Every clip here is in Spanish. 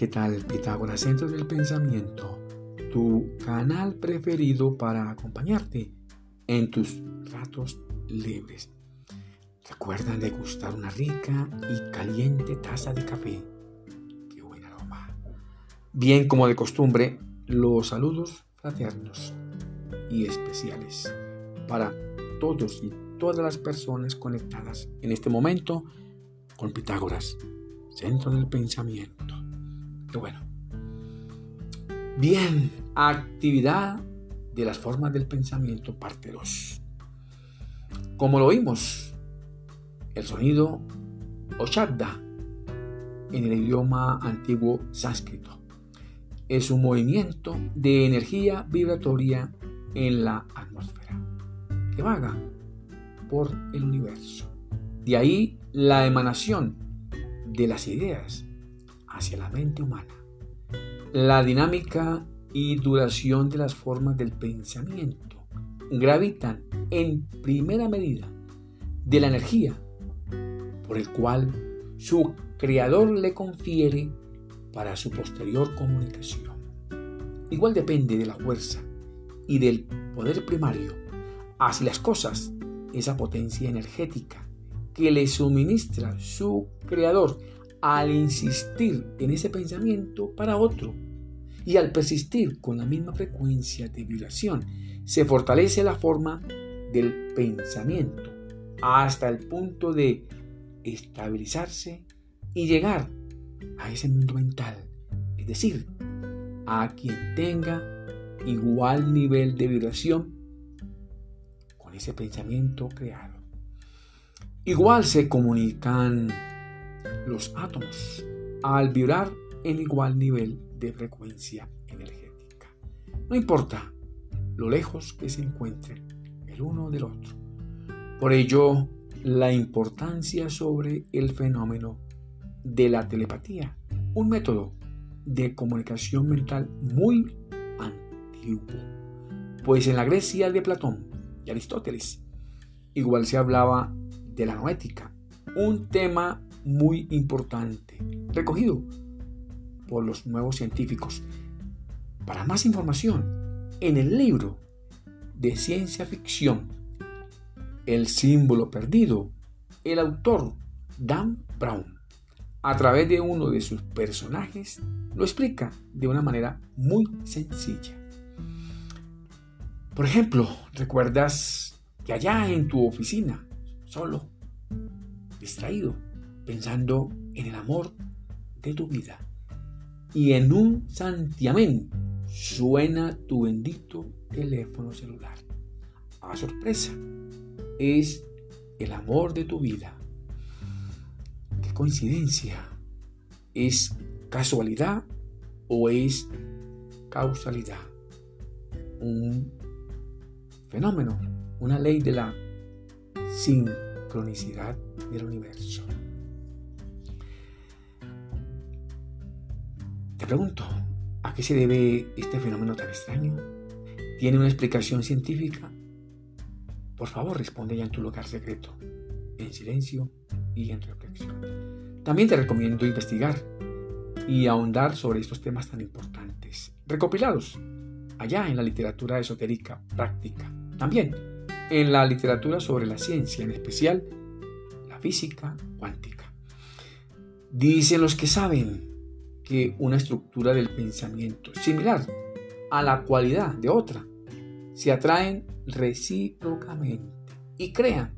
¿Qué tal Pitágoras? Centro del Pensamiento, tu canal preferido para acompañarte en tus ratos libres. Recuerda degustar una rica y caliente taza de café. ¡Qué buen aroma! Bien como de costumbre, los saludos fraternos y especiales para todos y todas las personas conectadas en este momento con Pitágoras, centro del pensamiento. Bueno. Bien, actividad de las formas del pensamiento, parte 2. Como lo oímos, el sonido Oshadda en el idioma antiguo sánscrito es un movimiento de energía vibratoria en la atmósfera que vaga por el universo. De ahí la emanación de las ideas hacia la mente humana. La dinámica y duración de las formas del pensamiento gravitan en primera medida de la energía por el cual su creador le confiere para su posterior comunicación. Igual depende de la fuerza y del poder primario hacia las cosas esa potencia energética que le suministra su creador al insistir en ese pensamiento para otro y al persistir con la misma frecuencia de vibración, se fortalece la forma del pensamiento hasta el punto de estabilizarse y llegar a ese mundo mental, es decir, a quien tenga igual nivel de vibración con ese pensamiento creado. Igual se comunican los átomos al vibrar en igual nivel de frecuencia energética. No importa lo lejos que se encuentren el uno del otro. Por ello, la importancia sobre el fenómeno de la telepatía, un método de comunicación mental muy antiguo. Pues en la Grecia de Platón y Aristóteles, igual se hablaba de la noética, un tema muy importante, recogido por los nuevos científicos. Para más información, en el libro de ciencia ficción, El símbolo perdido, el autor Dan Brown, a través de uno de sus personajes, lo explica de una manera muy sencilla. Por ejemplo, ¿recuerdas que allá en tu oficina, solo, distraído, pensando en el amor de tu vida. Y en un santiamén suena tu bendito teléfono celular. A sorpresa, es el amor de tu vida. Qué coincidencia. ¿Es casualidad o es causalidad? Un fenómeno, una ley de la sincronicidad del universo. Te pregunto, ¿a qué se debe este fenómeno tan extraño? ¿Tiene una explicación científica? Por favor, responde ya en tu lugar secreto, en silencio y en reflexión. También te recomiendo investigar y ahondar sobre estos temas tan importantes, recopilados allá en la literatura esotérica práctica. También en la literatura sobre la ciencia, en especial la física cuántica. Dicen los que saben que una estructura del pensamiento similar a la cualidad de otra se atraen recíprocamente y crean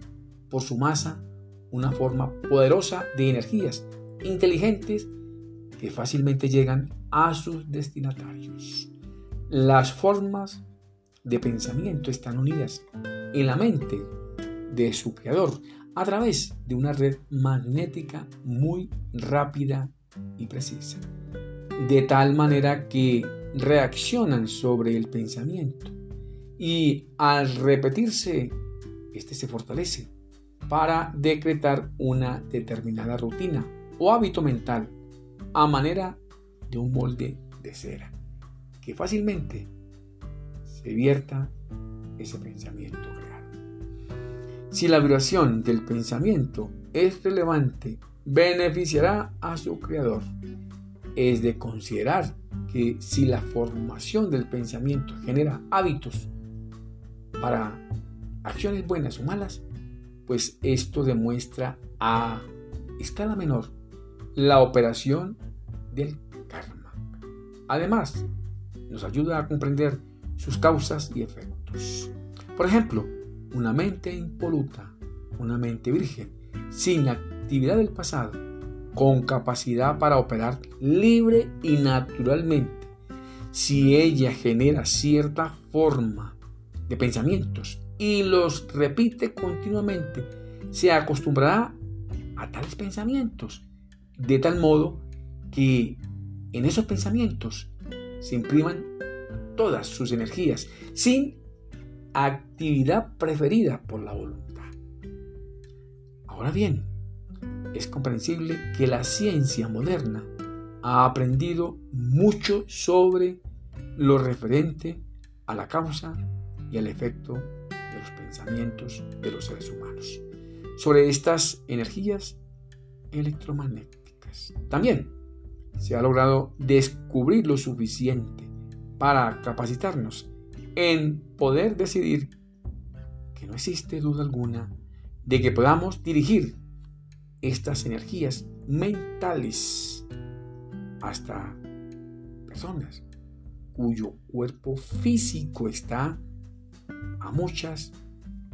por su masa una forma poderosa de energías inteligentes que fácilmente llegan a sus destinatarios. Las formas de pensamiento están unidas en la mente de su creador a través de una red magnética muy rápida y precisa de tal manera que reaccionan sobre el pensamiento y al repetirse, este se fortalece para decretar una determinada rutina o hábito mental a manera de un molde de cera que fácilmente se vierta ese pensamiento creado. Si la vibración del pensamiento es relevante, beneficiará a su creador es de considerar que si la formación del pensamiento genera hábitos para acciones buenas o malas, pues esto demuestra a escala menor la operación del karma. Además, nos ayuda a comprender sus causas y efectos. Por ejemplo, una mente impoluta, una mente virgen, sin actividad del pasado, con capacidad para operar libre y naturalmente. Si ella genera cierta forma de pensamientos y los repite continuamente, se acostumbrará a tales pensamientos, de tal modo que en esos pensamientos se impriman todas sus energías sin actividad preferida por la voluntad. Ahora bien, es comprensible que la ciencia moderna ha aprendido mucho sobre lo referente a la causa y al efecto de los pensamientos de los seres humanos, sobre estas energías electromagnéticas. También se ha logrado descubrir lo suficiente para capacitarnos en poder decidir que no existe duda alguna de que podamos dirigir estas energías mentales hasta personas cuyo cuerpo físico está a muchas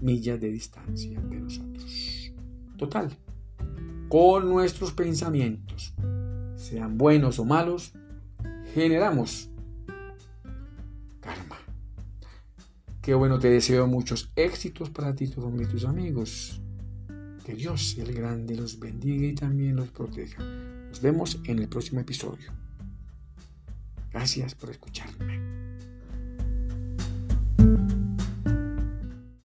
millas de distancia de nosotros. Total, con nuestros pensamientos, sean buenos o malos, generamos karma. Qué bueno, te deseo muchos éxitos para ti, todos tus amigos. Que Dios, el grande, los bendiga y también los proteja. Nos vemos en el próximo episodio. Gracias por escuchar.